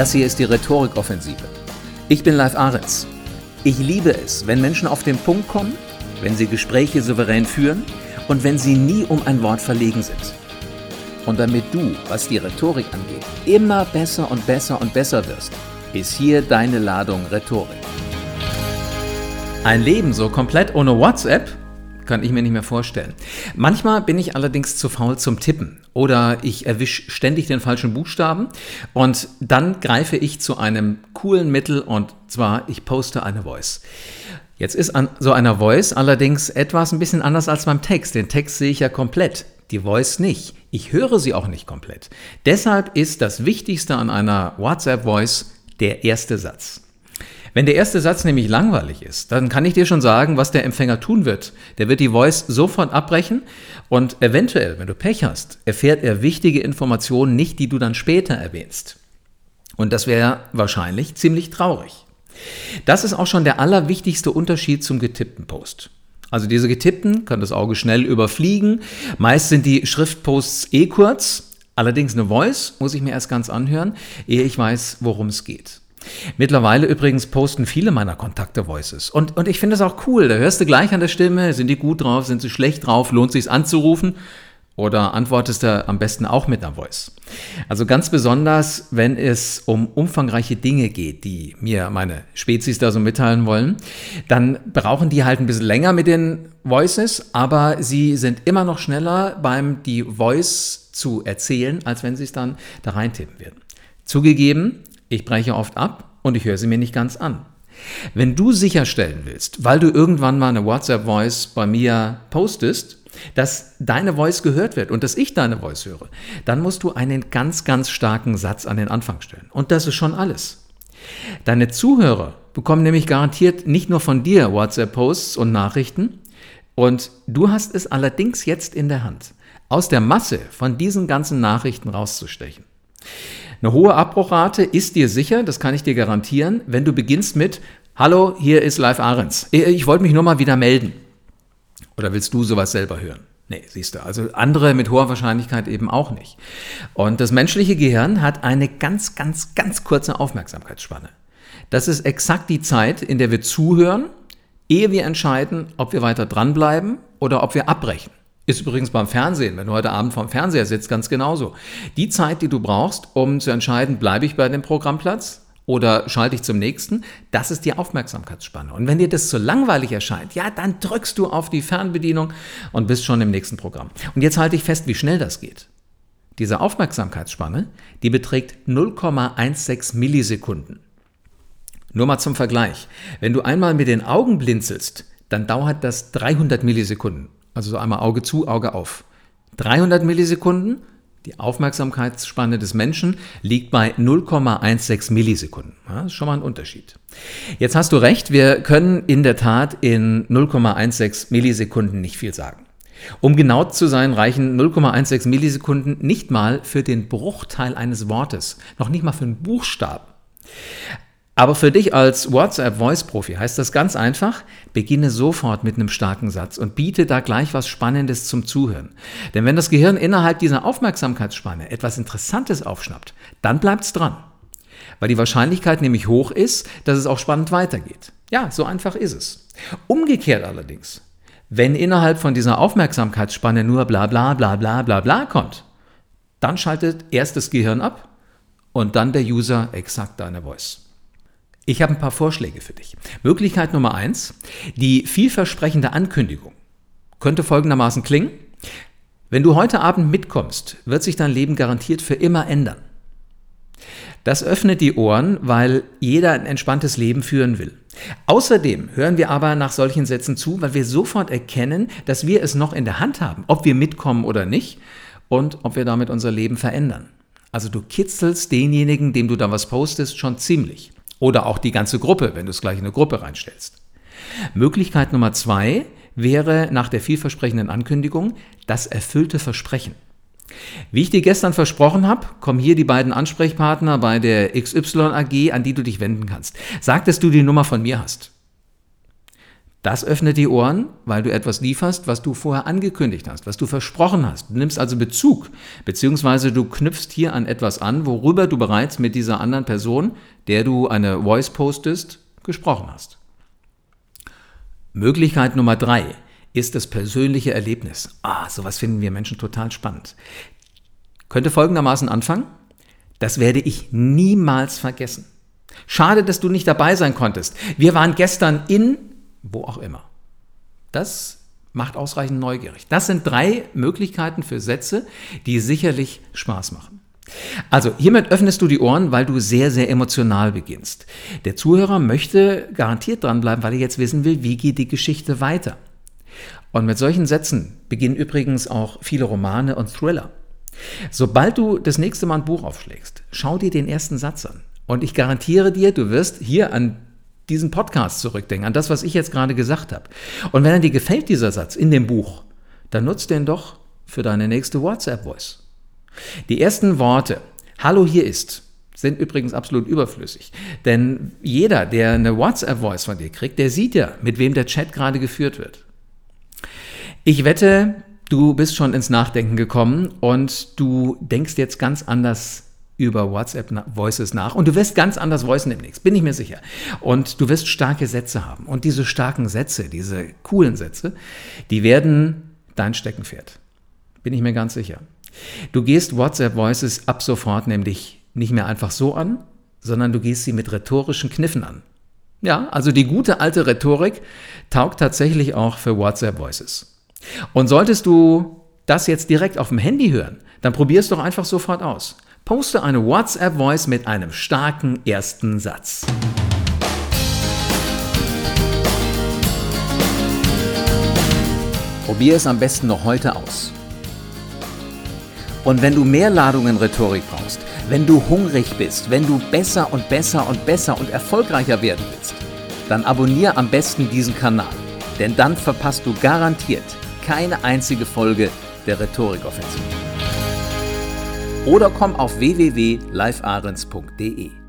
Das hier ist die Rhetorikoffensive. Ich bin Live Ahrens. Ich liebe es, wenn Menschen auf den Punkt kommen, wenn sie Gespräche souverän führen und wenn sie nie um ein Wort verlegen sind. Und damit du, was die Rhetorik angeht, immer besser und besser und besser wirst, ist hier deine Ladung Rhetorik. Ein Leben so komplett ohne WhatsApp kann ich mir nicht mehr vorstellen. Manchmal bin ich allerdings zu faul zum Tippen oder ich erwische ständig den falschen Buchstaben und dann greife ich zu einem coolen Mittel und zwar ich poste eine Voice. Jetzt ist an so einer Voice allerdings etwas ein bisschen anders als beim Text. Den Text sehe ich ja komplett, die Voice nicht. Ich höre sie auch nicht komplett. Deshalb ist das Wichtigste an einer WhatsApp-Voice der erste Satz. Wenn der erste Satz nämlich langweilig ist, dann kann ich dir schon sagen, was der Empfänger tun wird. Der wird die Voice sofort abbrechen und eventuell, wenn du Pech hast, erfährt er wichtige Informationen nicht, die du dann später erwähnst. Und das wäre wahrscheinlich ziemlich traurig. Das ist auch schon der allerwichtigste Unterschied zum getippten Post. Also diese getippten kann das Auge schnell überfliegen. Meist sind die Schriftposts eh kurz. Allerdings eine Voice muss ich mir erst ganz anhören, ehe ich weiß, worum es geht. Mittlerweile übrigens posten viele meiner Kontakte Voices. Und, und ich finde es auch cool. Da hörst du gleich an der Stimme, sind die gut drauf, sind sie schlecht drauf, lohnt sich anzurufen oder antwortest du am besten auch mit einer Voice. Also ganz besonders, wenn es um umfangreiche Dinge geht, die mir meine Spezies da so mitteilen wollen, dann brauchen die halt ein bisschen länger mit den Voices, aber sie sind immer noch schneller beim die Voice zu erzählen, als wenn sie es dann da reintippen werden. Zugegeben, ich breche oft ab und ich höre sie mir nicht ganz an. Wenn du sicherstellen willst, weil du irgendwann mal eine WhatsApp-Voice bei mir postest, dass deine Voice gehört wird und dass ich deine Voice höre, dann musst du einen ganz, ganz starken Satz an den Anfang stellen. Und das ist schon alles. Deine Zuhörer bekommen nämlich garantiert nicht nur von dir WhatsApp-Posts und Nachrichten, und du hast es allerdings jetzt in der Hand, aus der Masse von diesen ganzen Nachrichten rauszustechen. Eine hohe Abbruchrate ist dir sicher, das kann ich dir garantieren, wenn du beginnst mit Hallo, hier ist Live Ahrens. Ich wollte mich nur mal wieder melden. Oder willst du sowas selber hören? Nee, siehst du. Also andere mit hoher Wahrscheinlichkeit eben auch nicht. Und das menschliche Gehirn hat eine ganz, ganz, ganz kurze Aufmerksamkeitsspanne. Das ist exakt die Zeit, in der wir zuhören, ehe wir entscheiden, ob wir weiter dranbleiben oder ob wir abbrechen. Ist übrigens beim Fernsehen, wenn du heute Abend vorm Fernseher sitzt, ganz genauso. Die Zeit, die du brauchst, um zu entscheiden, bleibe ich bei dem Programmplatz oder schalte ich zum nächsten, das ist die Aufmerksamkeitsspanne. Und wenn dir das zu langweilig erscheint, ja, dann drückst du auf die Fernbedienung und bist schon im nächsten Programm. Und jetzt halte ich fest, wie schnell das geht. Diese Aufmerksamkeitsspanne, die beträgt 0,16 Millisekunden. Nur mal zum Vergleich. Wenn du einmal mit den Augen blinzelst, dann dauert das 300 Millisekunden. Also so einmal Auge zu, Auge auf. 300 Millisekunden, die Aufmerksamkeitsspanne des Menschen liegt bei 0,16 Millisekunden. das ist schon mal ein Unterschied. Jetzt hast du recht, wir können in der Tat in 0,16 Millisekunden nicht viel sagen. Um genau zu sein, reichen 0,16 Millisekunden nicht mal für den Bruchteil eines Wortes, noch nicht mal für einen Buchstaben. Aber für dich als WhatsApp-Voice-Profi heißt das ganz einfach, beginne sofort mit einem starken Satz und biete da gleich was Spannendes zum Zuhören. Denn wenn das Gehirn innerhalb dieser Aufmerksamkeitsspanne etwas Interessantes aufschnappt, dann bleibt es dran. Weil die Wahrscheinlichkeit nämlich hoch ist, dass es auch spannend weitergeht. Ja, so einfach ist es. Umgekehrt allerdings, wenn innerhalb von dieser Aufmerksamkeitsspanne nur bla bla bla bla bla bla kommt, dann schaltet erst das Gehirn ab und dann der User exakt deine Voice. Ich habe ein paar Vorschläge für dich. Möglichkeit Nummer eins, die vielversprechende Ankündigung könnte folgendermaßen klingen. Wenn du heute Abend mitkommst, wird sich dein Leben garantiert für immer ändern. Das öffnet die Ohren, weil jeder ein entspanntes Leben führen will. Außerdem hören wir aber nach solchen Sätzen zu, weil wir sofort erkennen, dass wir es noch in der Hand haben, ob wir mitkommen oder nicht und ob wir damit unser Leben verändern. Also du kitzelst denjenigen, dem du da was postest, schon ziemlich. Oder auch die ganze Gruppe, wenn du es gleich in eine Gruppe reinstellst. Möglichkeit Nummer zwei wäre nach der vielversprechenden Ankündigung das erfüllte Versprechen. Wie ich dir gestern versprochen habe, kommen hier die beiden Ansprechpartner bei der XY AG, an die du dich wenden kannst. Sag, dass du die Nummer von mir hast. Das öffnet die Ohren, weil du etwas lieferst, was du vorher angekündigt hast, was du versprochen hast. Du nimmst also Bezug, beziehungsweise du knüpfst hier an etwas an, worüber du bereits mit dieser anderen Person, der du eine Voice postest, gesprochen hast. Möglichkeit Nummer drei ist das persönliche Erlebnis. Ah, sowas finden wir Menschen total spannend. Könnte folgendermaßen anfangen. Das werde ich niemals vergessen. Schade, dass du nicht dabei sein konntest. Wir waren gestern in wo auch immer. Das macht ausreichend neugierig. Das sind drei Möglichkeiten für Sätze, die sicherlich Spaß machen. Also hiermit öffnest du die Ohren, weil du sehr, sehr emotional beginnst. Der Zuhörer möchte garantiert dranbleiben, weil er jetzt wissen will, wie geht die Geschichte weiter. Und mit solchen Sätzen beginnen übrigens auch viele Romane und Thriller. Sobald du das nächste Mal ein Buch aufschlägst, schau dir den ersten Satz an. Und ich garantiere dir, du wirst hier an diesen Podcast zurückdenken, an das, was ich jetzt gerade gesagt habe. Und wenn dir gefällt, dieser Satz in dem Buch, dann nutzt den doch für deine nächste WhatsApp-Voice. Die ersten Worte, Hallo hier ist, sind übrigens absolut überflüssig. Denn jeder, der eine WhatsApp-Voice von dir kriegt, der sieht ja, mit wem der Chat gerade geführt wird. Ich wette, du bist schon ins Nachdenken gekommen und du denkst jetzt ganz anders über WhatsApp Voices nach und du wirst ganz anders voicen demnächst, bin ich mir sicher. Und du wirst starke Sätze haben. Und diese starken Sätze, diese coolen Sätze, die werden dein Steckenpferd. Bin ich mir ganz sicher. Du gehst WhatsApp Voices ab sofort nämlich nicht mehr einfach so an, sondern du gehst sie mit rhetorischen Kniffen an. Ja, also die gute alte Rhetorik taugt tatsächlich auch für WhatsApp Voices. Und solltest du das jetzt direkt auf dem Handy hören, dann probier es doch einfach sofort aus. Poste eine WhatsApp-Voice mit einem starken ersten Satz. Probier es am besten noch heute aus. Und wenn du mehr Ladungen Rhetorik brauchst, wenn du hungrig bist, wenn du besser und besser und besser und erfolgreicher werden willst, dann abonniere am besten diesen Kanal, denn dann verpasst du garantiert keine einzige Folge der Rhetorikoffensive oder komm auf www.livearens.de.